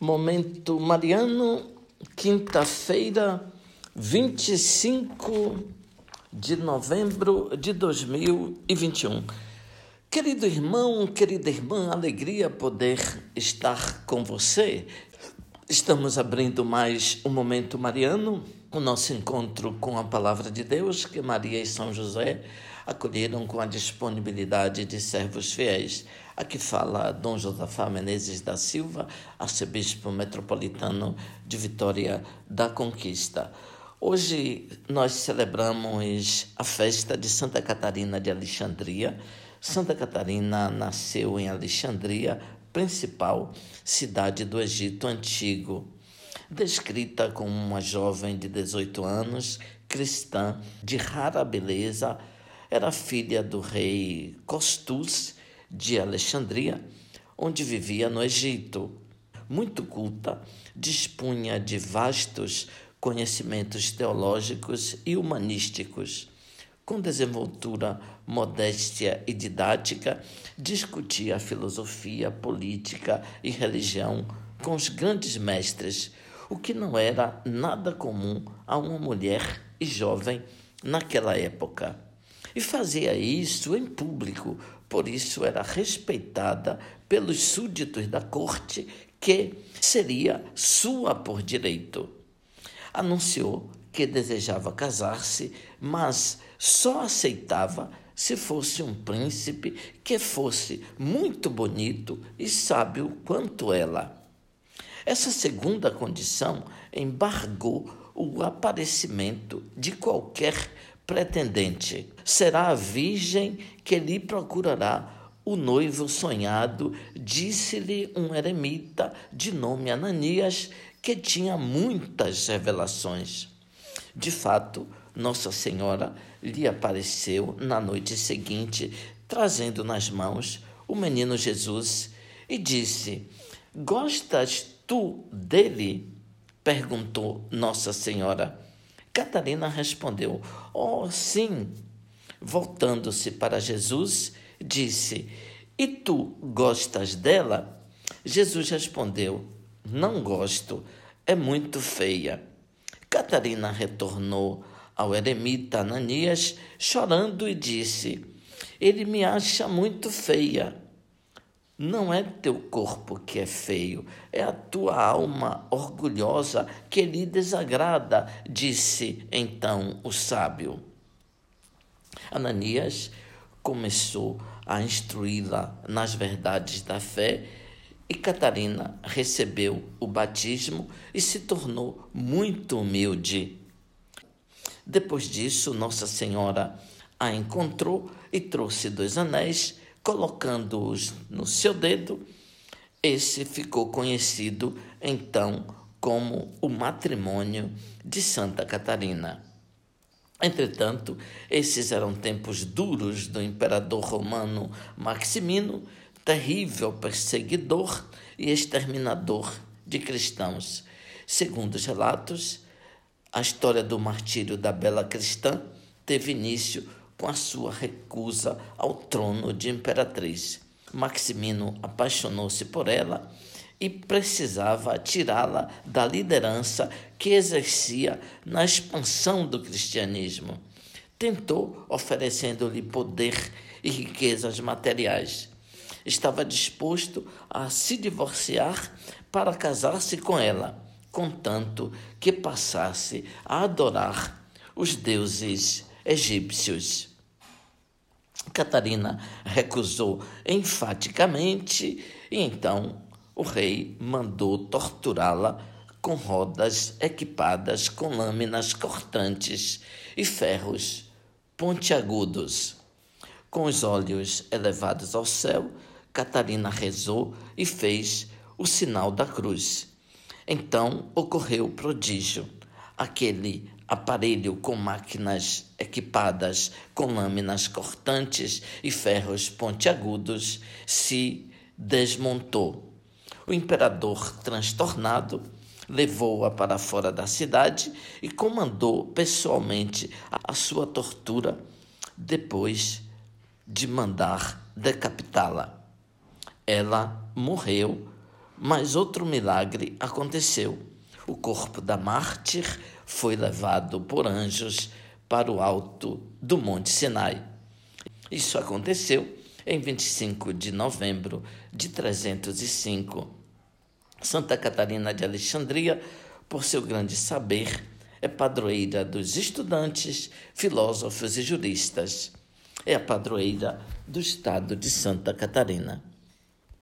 Momento Mariano, quinta-feira, 25 de novembro de 2021. Querido irmão, querida irmã, alegria poder estar com você. Estamos abrindo mais um Momento Mariano, o nosso encontro com a Palavra de Deus, que Maria e São José acolheram com a disponibilidade de servos fiéis. Aqui fala Dom Josafá Menezes da Silva, arcebispo metropolitano de Vitória da Conquista. Hoje nós celebramos a festa de Santa Catarina de Alexandria. Santa Catarina nasceu em Alexandria, principal cidade do Egito Antigo. Descrita como uma jovem de 18 anos, cristã, de rara beleza, era filha do rei Costus de Alexandria, onde vivia no Egito. Muito culta, dispunha de vastos conhecimentos teológicos e humanísticos. Com desenvoltura, modéstia e didática, discutia filosofia, política e religião com os grandes mestres, o que não era nada comum a uma mulher e jovem naquela época e fazia isso em público, por isso era respeitada pelos súditos da corte, que seria sua por direito. Anunciou que desejava casar-se, mas só aceitava se fosse um príncipe que fosse muito bonito e sábio quanto ela. Essa segunda condição embargou o aparecimento de qualquer pretendente. Será a virgem que lhe procurará o noivo sonhado, disse-lhe um eremita de nome Ananias, que tinha muitas revelações. De fato, Nossa Senhora lhe apareceu na noite seguinte, trazendo nas mãos o menino Jesus, e disse: Gostas tu dele? perguntou Nossa Senhora. Catarina respondeu: Oh, sim. Voltando-se para Jesus, disse: E tu gostas dela? Jesus respondeu: Não gosto, é muito feia. Catarina retornou ao eremita Ananias, chorando, e disse: Ele me acha muito feia. Não é teu corpo que é feio, é a tua alma orgulhosa que lhe desagrada, disse então o sábio. Ananias começou a instruí-la nas verdades da fé e Catarina recebeu o batismo e se tornou muito humilde. Depois disso, Nossa Senhora a encontrou e trouxe dois anéis colocando-os no seu dedo, esse ficou conhecido então como o matrimônio de Santa Catarina. Entretanto, esses eram tempos duros do imperador romano Maximino, terrível perseguidor e exterminador de cristãos. Segundo os relatos, a história do martírio da bela cristã teve início com a sua recusa ao trono de imperatriz. Maximino apaixonou-se por ela e precisava tirá-la da liderança que exercia na expansão do cristianismo. Tentou, oferecendo-lhe poder e riquezas materiais. Estava disposto a se divorciar para casar-se com ela, contanto que passasse a adorar os deuses egípcios. Catarina recusou enfaticamente e então o rei mandou torturá-la com rodas equipadas com lâminas cortantes e ferros pontiagudos. Com os olhos elevados ao céu, Catarina rezou e fez o sinal da cruz. Então ocorreu o prodígio. Aquele aparelho com máquinas equipadas com lâminas cortantes e ferros pontiagudos, se desmontou. O imperador, transtornado, levou-a para fora da cidade e comandou pessoalmente a sua tortura, depois de mandar decapitá-la. Ela morreu Mas outro milagre aconteceu. O corpo da mártir foi levado por anjos para o alto do Monte Sinai. Isso aconteceu em 25 de novembro de 305. Santa Catarina de Alexandria, por seu grande saber, é padroeira dos estudantes, filósofos e juristas. É a padroeira do estado de Santa Catarina.